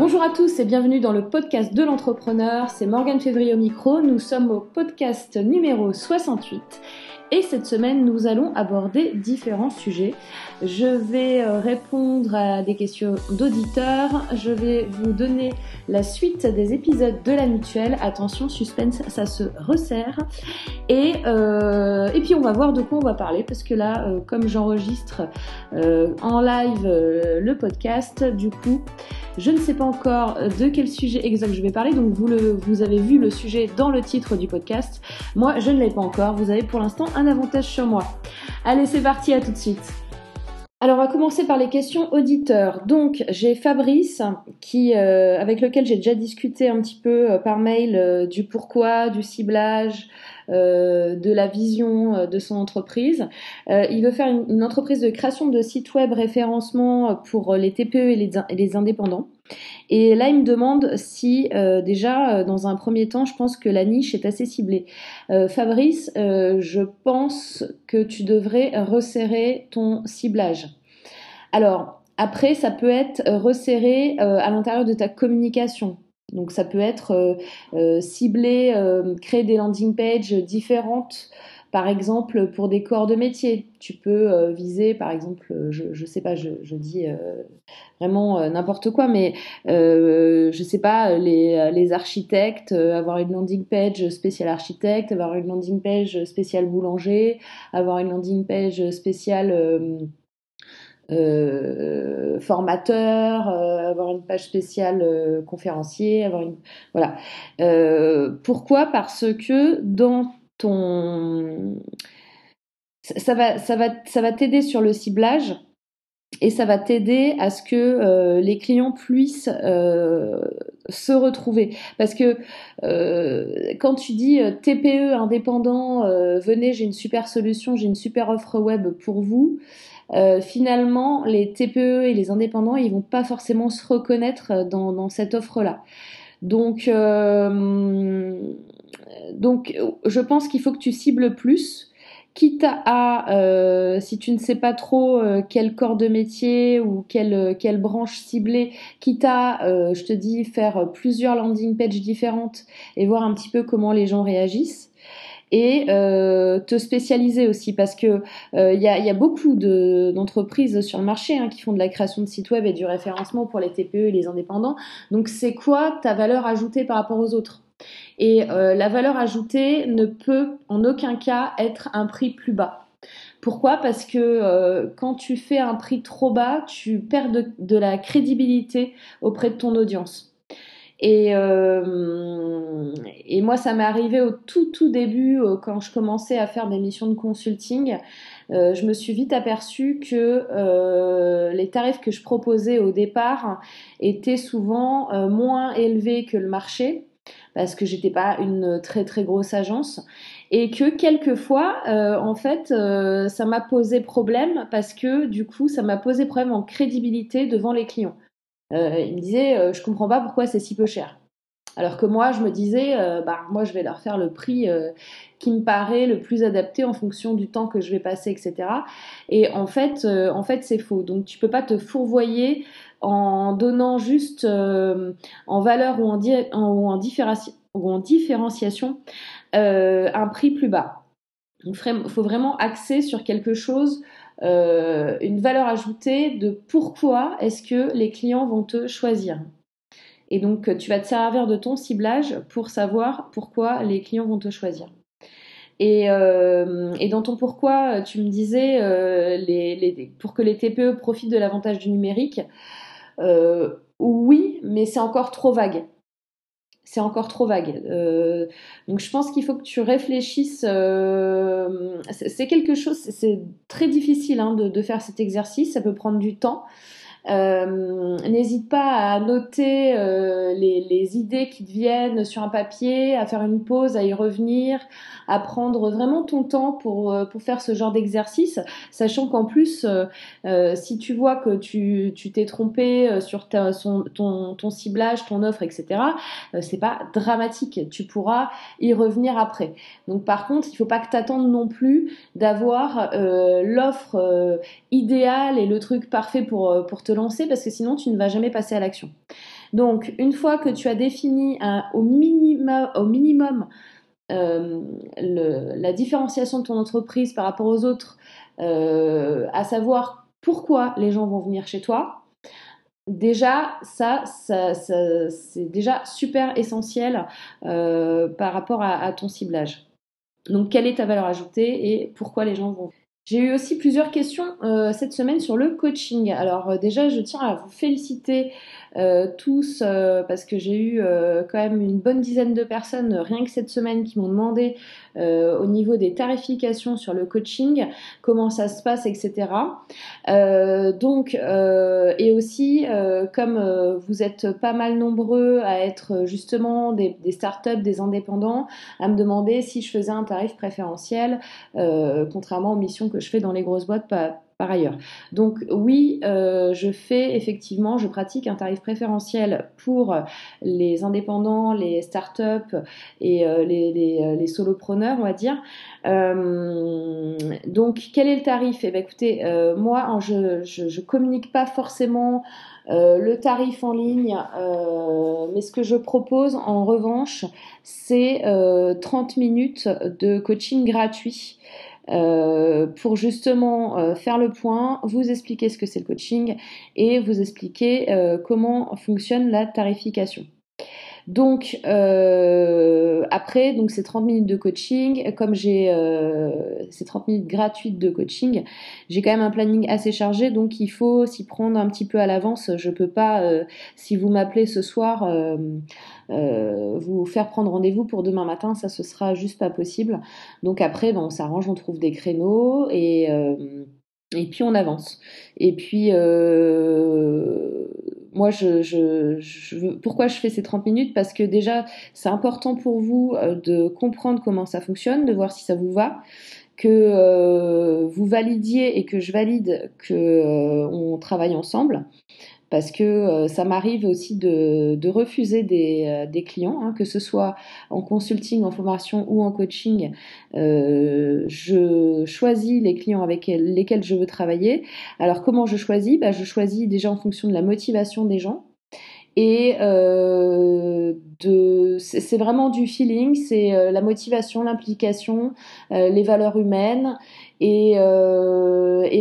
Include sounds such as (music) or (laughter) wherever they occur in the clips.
Bonjour à tous et bienvenue dans le podcast de l'entrepreneur. C'est Morgane Février au micro. Nous sommes au podcast numéro 68 et cette semaine, nous allons aborder différents sujets. Je vais euh, répondre à des questions d'auditeurs. Je vais vous donner la suite des épisodes de la mutuelle. Attention, suspense, ça se resserre. Et, euh, et puis on va voir de quoi on va parler parce que là, euh, comme j'enregistre en live le podcast, du coup, je ne sais pas encore de quel sujet exact je vais parler. Donc vous, le, vous avez vu le sujet dans le titre du podcast. Moi, je ne l'ai pas encore. Vous avez pour l'instant un avantage sur moi. Allez, c'est parti, à tout de suite. Alors on va commencer par les questions auditeurs. Donc j'ai Fabrice qui, euh, avec lequel j'ai déjà discuté un petit peu euh, par mail euh, du pourquoi, du ciblage, de la vision de son entreprise. il veut faire une, entreprise de création de sites web référencement pour les TPE et les, et les indépendants. Et là, il me demande si euh, déjà, euh, dans un premier temps, je pense que la niche est assez ciblée. Euh, Fabrice, je pense que tu devrais resserrer ton ciblage. Alors, après, ça peut être resserré à l'intérieur de ta communication. Donc ça peut être ciblé, créer des landing pages différentes par exemple, pour des corps de métier, tu peux euh, viser, par exemple, euh, je ne sais pas, je, dis euh, vraiment n'importe quoi, mais je ne sais pas, les, les architectes, avoir une landing page spéciale architecte, avoir une landing page spéciale boulanger, avoir une landing page spéciale formateur, avoir une page spéciale conférencier, avoir une voilà. pourquoi? Parce que dans ton ça va ça va ça va t'aider sur le ciblage et ça va t'aider à ce que euh, les clients puissent euh, se retrouver. Parce que euh, quand tu dis TPE indépendant venez j'ai une super solution j'ai une super offre web pour vous finalement les TPE et les indépendants ils vont pas forcément se reconnaître dans, dans cette offre là donc donc, je pense qu'il faut que tu cibles plus, quitte à, euh, si tu ne sais pas trop euh, quel corps de métier ou quelle, quelle branche cibler, quitte à, euh, je te dis, faire plusieurs landing pages différentes et voir un petit peu comment les gens réagissent et euh, te spécialiser aussi parce que il y, a, y, a, beaucoup d'entreprises sur le marché hein, qui font de la création de sites web et du référencement pour les TPE et les indépendants. Donc c'est quoi ta valeur ajoutée par rapport aux autres? Et euh, la valeur ajoutée ne peut en aucun cas être un prix plus bas. Pourquoi? Parce que euh, quand tu fais un prix trop bas, tu perds de, la crédibilité auprès de ton audience. Et, euh, et moi, ça m'est arrivé au tout tout début, quand je commençais à faire des missions de consulting. je me suis vite aperçue que les tarifs que je proposais au départ étaient souvent moins élevés que le marché parce que j'étais pas une très très grosse agence et que quelquefois euh, en fait euh, ça m'a posé problème parce que du coup ça m'a posé problème en crédibilité devant les clients. Euh, ils me disaient je comprends pas pourquoi c'est si peu cher. Alors que moi, je me disais, bah, moi, je vais leur faire le prix qui me paraît le plus adapté en fonction du temps que je vais passer, etc. Et en fait, en fait, c'est faux. Donc, tu peux pas te fourvoyer en donnant juste euh, en valeur ou en, différenciation euh, un prix plus bas. Il faut vraiment axer sur quelque chose, euh, une valeur ajoutée de pourquoi est-ce que les clients vont te choisir. Et donc, tu vas te servir de ton ciblage pour savoir pourquoi les clients vont te choisir. Et, dans ton pourquoi, tu me disais, pour que les TPE profitent de l'avantage du numérique, euh, oui, mais c'est encore trop vague. C'est encore trop vague. Euh, donc je pense qu'il faut que tu réfléchisses. Euh, c'est quelque chose, c'est très difficile hein, de, de, faire cet exercice. Ça peut prendre du temps. Euh, n'hésite pas à noter euh, les, idées qui te viennent sur un papier, à faire une pause, à y revenir, à prendre vraiment ton temps pour, euh, pour faire ce genre d'exercice, sachant qu'en plus, si tu vois que tu t'es trompé sur ton, ciblage, ton offre, etc., c'est pas dramatique. Tu pourras y revenir après. Donc par contre, il faut pas que tu attendes non plus d'avoir l'offre idéale et le truc parfait pour, pour te lancer parce que sinon tu ne vas jamais passer à l'action. Donc, une fois que tu as défini au, minima, au minimum euh, la différenciation de ton entreprise par rapport aux autres, euh, à savoir pourquoi les gens vont venir chez toi, déjà, ça, c'est déjà super essentiel euh, par rapport à, ton ciblage. Donc, quelle est ta valeur ajoutée et pourquoi les gens vont j'ai eu aussi plusieurs questions euh, cette semaine sur le coaching. Alors euh, déjà, je tiens à vous féliciter tous parce que j'ai eu quand même une bonne dizaine de personnes rien que cette semaine qui m'ont demandé au niveau des tarifications sur le coaching, comment ça se passe, etc. donc et aussi comme vous êtes pas mal nombreux à être justement des, startups, des indépendants, à me demander si je faisais un tarif préférentiel, contrairement aux missions que je fais dans les grosses boîtes par, ailleurs. Donc oui, euh, je fais effectivement, je pratique un tarif préférentiel pour les indépendants, les startups et euh, euh, les, solopreneurs, on va dire. donc quel est le tarif? Eh bien écoutez, moi je, je, communique pas forcément le tarif en ligne, mais ce que je propose en revanche, c'est 30 minutes de coaching gratuit. Euh, pour justement euh, faire le point, vous expliquer ce que c'est le coaching et vous expliquer euh, comment fonctionne la tarification. Donc après, donc c'est 30 minutes de coaching. Comme j'ai ces 30 minutes gratuites de coaching, j'ai quand même un planning assez chargé, donc il faut s'y prendre un petit peu à l'avance. Je peux pas, si vous m'appelez ce soir euh, vous faire prendre rendez-vous pour demain matin, ça ce sera juste pas possible. Donc après, bon, on s'arrange, on trouve des créneaux et euh, et puis on avance. Et puis euh, moi, je, je, je, pourquoi je fais ces 30 minutes? Parce que déjà, c'est important pour vous de comprendre comment ça fonctionne, de voir si ça vous va que vous validiez et que je valide que on travaille ensemble parce que euh, ça m'arrive aussi de, de refuser des, euh, des clients, hein, que ce soit en consulting, en formation ou en coaching. Euh, je choisis les clients avec lesquels je veux travailler. Alors comment je choisis? Bah, Je choisis déjà en fonction de la motivation des gens. Et euh, de, c'est vraiment du feeling, c'est euh, la motivation, l'implication, les valeurs humaines et, et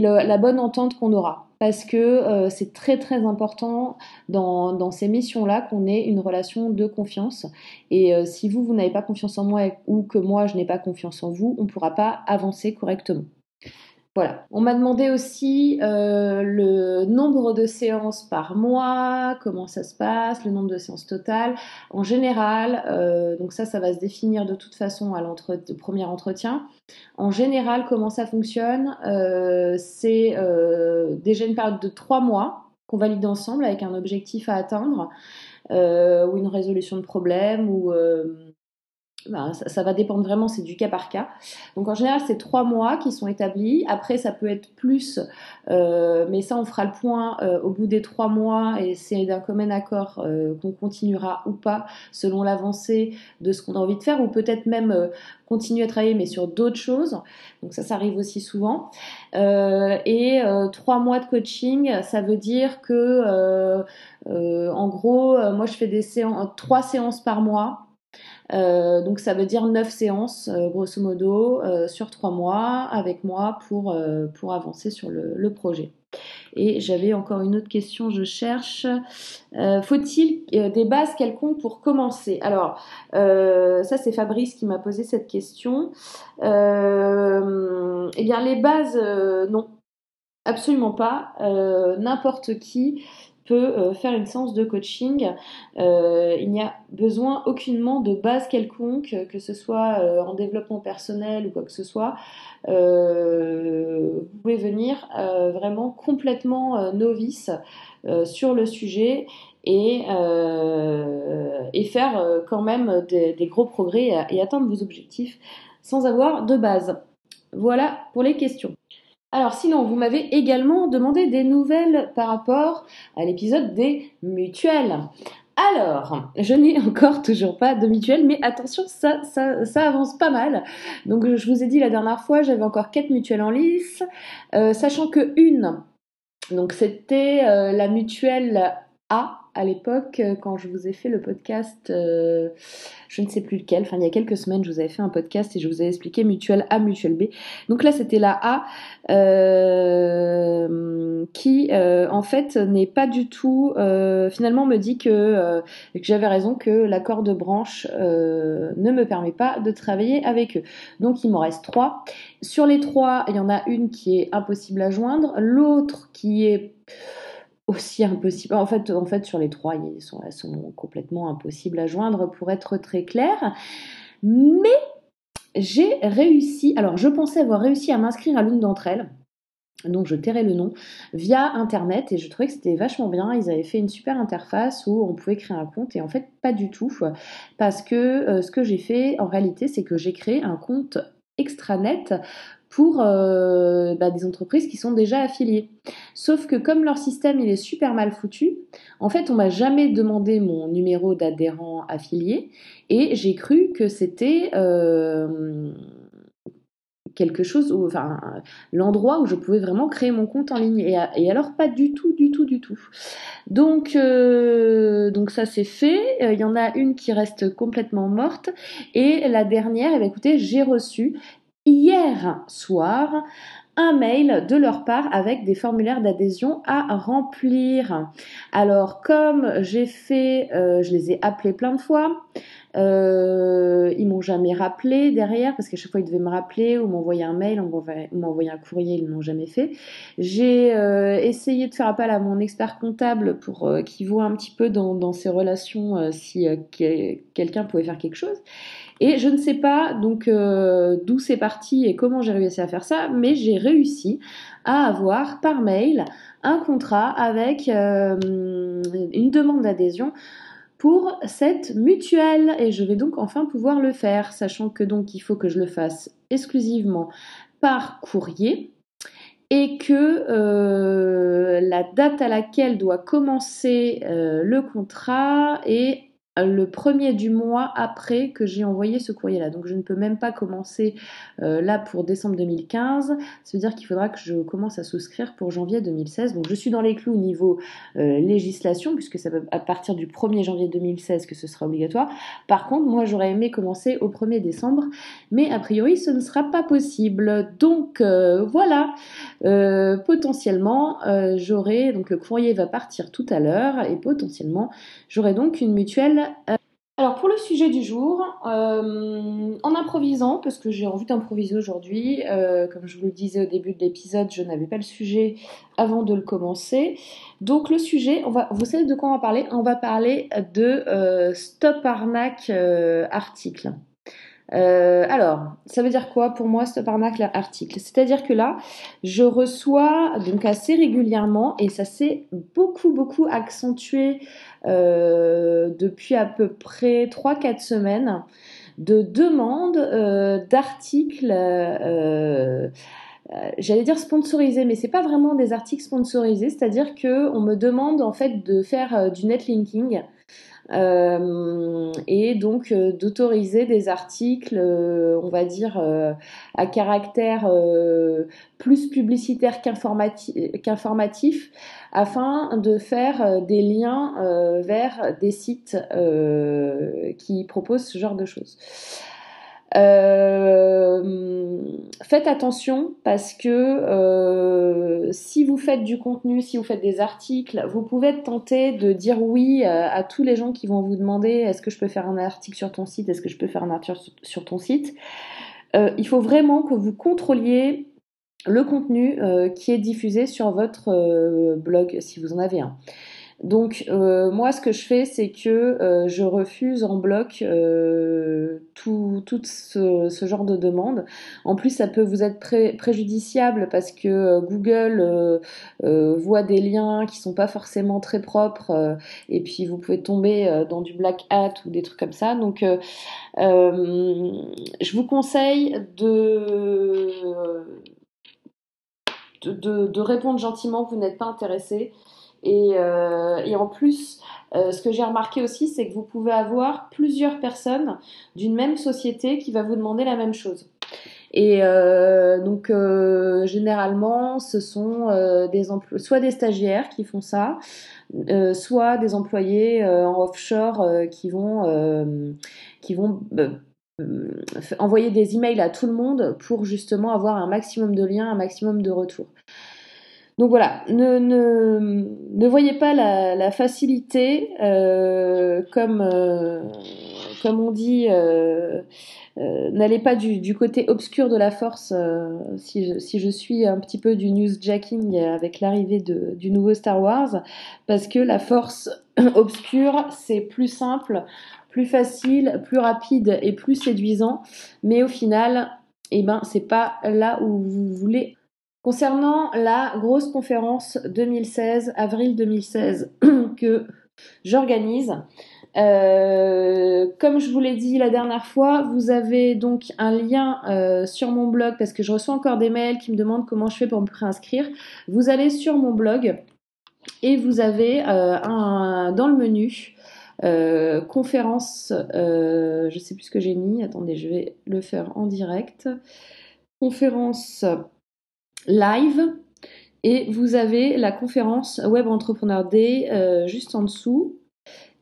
le, la bonne entente qu'on aura parce que euh, c'est très très important dans, ces missions-là qu'on ait une relation de confiance. Et euh, si vous, vous n'avez pas confiance en moi ou que moi, je n'ai pas confiance en vous, on ne pourra pas avancer correctement. On m'a demandé aussi euh, le nombre de séances par mois, comment ça se passe, le nombre de séances totales. En général, euh, donc ça, ça va se définir de toute façon à l'entretien, premier entretien. En général, comment ça fonctionne euh, C'est déjà une période de trois mois qu'on valide ensemble avec un objectif à atteindre ou une résolution de problème ou ben, ça, va dépendre vraiment, c'est du cas par cas. Donc en général, c'est trois mois qui sont établis. Après, ça peut être plus, euh, mais ça, on fera le point euh, au bout des trois mois et c'est d'un commun accord euh, qu'on continuera ou pas selon l'avancée de ce qu'on a envie de faire ou peut-être même continuer à travailler mais sur d'autres choses. Donc ça, ça arrive aussi souvent. et trois mois de coaching, ça veut dire que, en gros, moi, je fais des séances, trois séances par mois. Euh, donc ça veut dire 9 séances, euh, grosso modo, euh, sur 3 mois avec moi pour, pour avancer sur le, le projet. Et j'avais encore une autre question, je cherche. Faut-il des bases quelconques pour commencer? Alors, ça c'est Fabrice qui m'a posé cette question. eh bien, les bases, non, absolument pas. N'importe qui peut euh, faire une séance de coaching. Euh, il n'y a besoin aucunement de base quelconque, que ce soit euh, en développement personnel ou quoi que ce soit. vous pouvez venir vraiment complètement novice sur le sujet et, et faire quand même des, des gros progrès et atteindre vos objectifs sans avoir de base. Voilà pour les questions. Alors sinon, vous m'avez également demandé des nouvelles par rapport à l'épisode des mutuelles. Alors, je n'ai encore toujours pas de mutuelle, mais attention, ça, avance pas mal. Donc, je vous ai dit la dernière fois, j'avais encore quatre mutuelles en lice, euh, sachant que une, donc c'était euh, la mutuelle A à l'époque euh, quand je vous ai fait le podcast, euh, je ne sais plus lequel, enfin il y a quelques semaines je vous avais fait un podcast et je vous ai expliqué mutuelle A, mutuelle B. Donc là c'était la A euh, qui en fait n'est pas du tout, finalement me dit que, j'avais raison, que l'accord de branche ne me permet pas de travailler avec eux. Donc il m'en reste trois. Sur les trois, il y en a une qui est impossible à joindre, l'autre qui est aussi impossible. En fait, en fait, sur les trois, ils sont, elles sont complètement impossibles à joindre pour être très clair. Mais j'ai réussi, alors je pensais avoir réussi à m'inscrire à l'une d'entre elles. Donc je tairai le nom via internet et je trouvais que c'était vachement bien. Ils avaient fait une super interface où on pouvait créer un compte et en fait pas du tout parce que euh, ce que j'ai fait en réalité c'est que j'ai créé un compte extranet pour euh, bah, des entreprises qui sont déjà affiliées. Sauf que comme leur système il est super mal foutu, en fait on m'a jamais demandé mon numéro d'adhérent affilié et j'ai cru que c'était euh, quelque chose, enfin l'endroit où je pouvais vraiment créer mon compte en ligne. Et, alors pas du tout, du tout, du tout. Donc, euh, ça c'est fait. Il y en a une qui reste complètement morte. Et la dernière, eh bien, écoutez, j'ai reçu hier soir un mail de leur part avec des formulaires d'adhésion à remplir. Alors comme j'ai fait, euh, je les ai appelés plein de fois, euh, ils m'ont jamais rappelé derrière parce qu'à chaque fois ils devaient me rappeler ou m'envoyer un mail ou m'envoyer un courrier, ils l'ont jamais fait. J'ai euh, essayé de faire appel à mon expert comptable pour qu'il voit un petit peu dans, dans ces relations si quelqu'un pouvait faire quelque chose. Et je ne sais pas donc euh, d'où c'est parti et comment j'ai réussi à faire ça, mais j'ai réussi à avoir par mail un contrat avec euh, une demande d'adhésion pour cette mutuelle. Et je vais donc enfin pouvoir le faire, sachant que donc il faut que je le fasse exclusivement par courrier et que euh, la date à laquelle doit commencer le contrat est le premier du mois après que j'ai envoyé ce courrier-là. Donc je ne peux même pas commencer euh, là pour décembre 2015. Ça veut dire qu'il faudra que je commence à souscrire pour janvier 2016. Donc je suis dans les clous au niveau euh, législation, puisque ça va à partir du 1er janvier 2016 que ce sera obligatoire. Par contre, moi j'aurais aimé commencer au 1er décembre, mais a priori ce ne sera pas possible. Donc euh, voilà, potentiellement j'aurai, donc le courrier va partir tout à l'heure, et potentiellement j'aurai donc une mutuelle alors pour le sujet du jour, euh, en improvisant, parce que j'ai envie d'improviser aujourd'hui, euh, comme je vous le disais au début de l'épisode, je n'avais pas le sujet avant de le commencer. Donc le sujet, vous savez de quoi on va parler? On va parler de Stop Arnaque article. Euh, alors, ça veut dire quoi pour moi ce arnaque article? C'est-à-dire que là, je reçois donc assez régulièrement et ça s'est beaucoup beaucoup accentué euh, depuis à peu près 3-4 semaines de demandes euh, d'articles. J'allais dire sponsorisés, mais c'est pas vraiment des articles sponsorisés, c'est-à-dire que on me demande en fait de faire du netlinking euh, et donc euh, d'autoriser des articles, euh, on va dire, à caractère plus publicitaire qu'informatif, afin de faire des liens vers des sites qui proposent ce genre de choses. Euh, faites attention parce que euh, si vous faites du contenu, si vous faites des articles, vous pouvez être tenté de dire oui euh, à, tous les gens qui vont vous demander est-ce que je peux faire un article sur ton site, est-ce que je peux faire un article sur ton site? il faut vraiment que vous contrôliez le contenu qui est diffusé sur votre blog si vous en avez un. Donc euh, moi ce que je fais c'est que euh, je refuse en bloc euh, tout, ce, genre de demande. En plus ça peut vous être préjudiciable parce que Google voit des liens qui sont pas forcément très propres et puis vous pouvez tomber dans du black hat ou des trucs comme ça. Donc je vous conseille de, de, de répondre gentiment que vous n'êtes pas intéressé. Euh, et, en plus, euh, ce que j'ai remarqué aussi, c'est que vous pouvez avoir plusieurs personnes d'une même société qui va vous demander la même chose. Et euh, donc généralement, ce sont soit des stagiaires qui font ça, soit des employés en offshore qui vont qui vont envoyer des emails à tout le monde pour justement avoir un maximum de liens, un maximum de retours. Donc voilà, ne, voyez pas la, facilité euh, comme, euh, comme on dit, euh, n'allez pas du, côté obscur de la force si je, si, je, suis un petit peu du newsjacking avec l'arrivée du nouveau Star Wars, parce que la force (clears throat) obscure, c'est plus simple, plus facile, plus rapide et plus séduisant, mais au final, eh ben, c'est pas là où vous voulez Concernant la grosse conférence 2016, avril 2016, (clears throat) que j'organise, euh, comme je vous l'ai dit la dernière fois, vous avez donc un lien euh, sur mon blog parce que je reçois encore des mails qui me demandent comment je fais pour me préinscrire. Vous allez sur mon blog et vous avez euh, un, dans le menu conférence, je ne sais plus ce que j'ai mis, attendez, je vais le faire en direct. Conférence live. Et vous avez la conférence Web Entrepreneur Day euh, juste en dessous.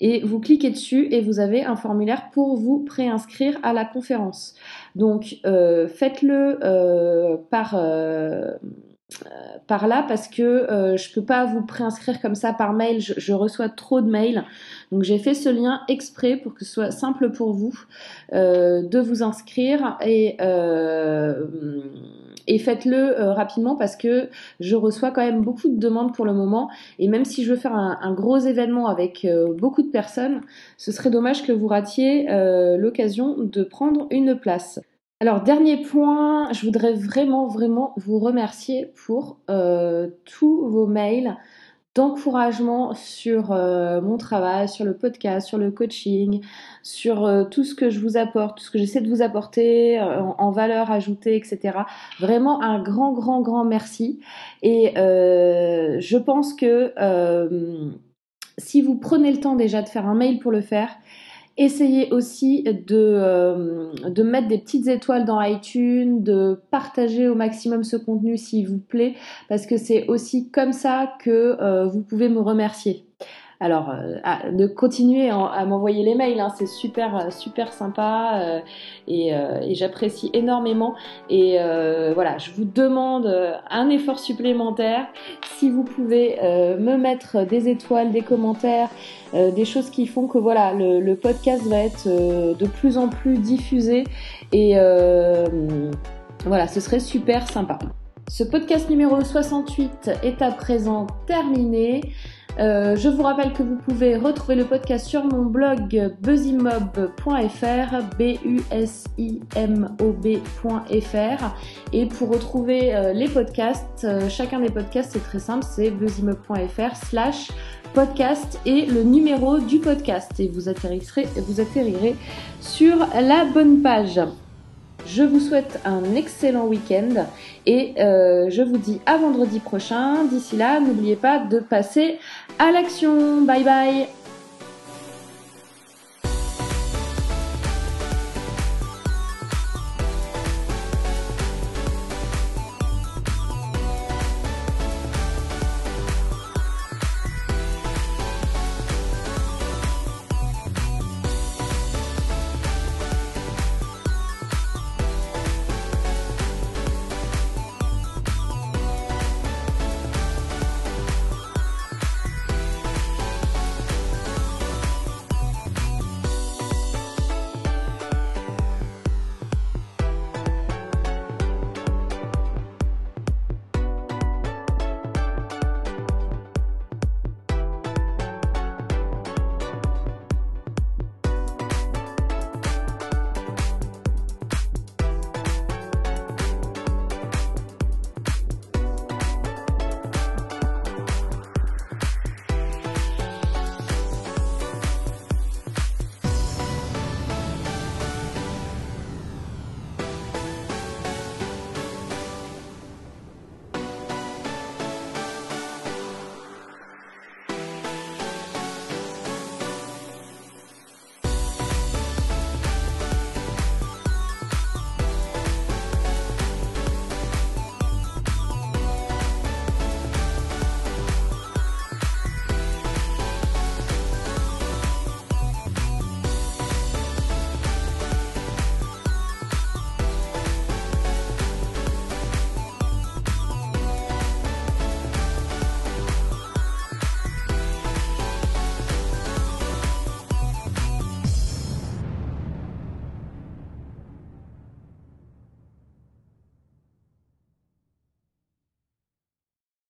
Et vous cliquez dessus et vous avez un formulaire pour vous préinscrire à la conférence. Donc euh, faites-le euh, par, par là parce que je ne peux pas vous préinscrire comme ça par mail. Je, je reçois trop de mails. Donc j'ai fait ce lien exprès pour que ce soit simple pour vous de vous inscrire et et faites-le euh, rapidement parce que je reçois quand même beaucoup de demandes pour le moment et même si je veux faire un, gros événement avec euh, beaucoup de personnes, ce serait dommage que vous ratiez euh, l'occasion de prendre une place. Alors dernier point, je voudrais vraiment vraiment vous remercier pour tous vos mails d'encouragement sur euh, mon travail, sur le podcast, sur le coaching, sur euh, tout ce que je vous apporte, tout ce que j'essaie de vous apporter euh, en, valeur ajoutée, etc. Vraiment un grand, grand, grand merci. Et je pense que si vous prenez le temps déjà de faire un mail pour le faire, Essayez aussi de, euh, de mettre des petites étoiles dans iTunes, de partager au maximum ce contenu s'il vous plaît, parce que c'est aussi comme ça que euh, vous pouvez me remercier. Alors, euh, de continuer à m'envoyer les mails, hein, c'est super, euh, super sympa euh, et, j'apprécie énormément. Et voilà, je vous demande un effort supplémentaire. Si vous pouvez me mettre des étoiles, des commentaires, des choses qui font que voilà, le, podcast va être de plus en plus diffusé et voilà, ce serait super sympa. Ce podcast numéro 68 est à présent terminé. Euh, je vous rappelle que vous pouvez retrouver le podcast sur mon blog buzzimob.fr, B-U-S-I-M-O-B.fr. Et pour retrouver euh, les podcasts, euh, chacun des podcasts, c'est très simple, c'est buzzimob.fr slash podcast et le numéro du podcast. Et vous vous atterrirez sur la bonne page. Je vous souhaite un excellent week-end et euh, je vous dis à vendredi prochain. D'ici là, n'oubliez pas de passer à l'action. Bye bye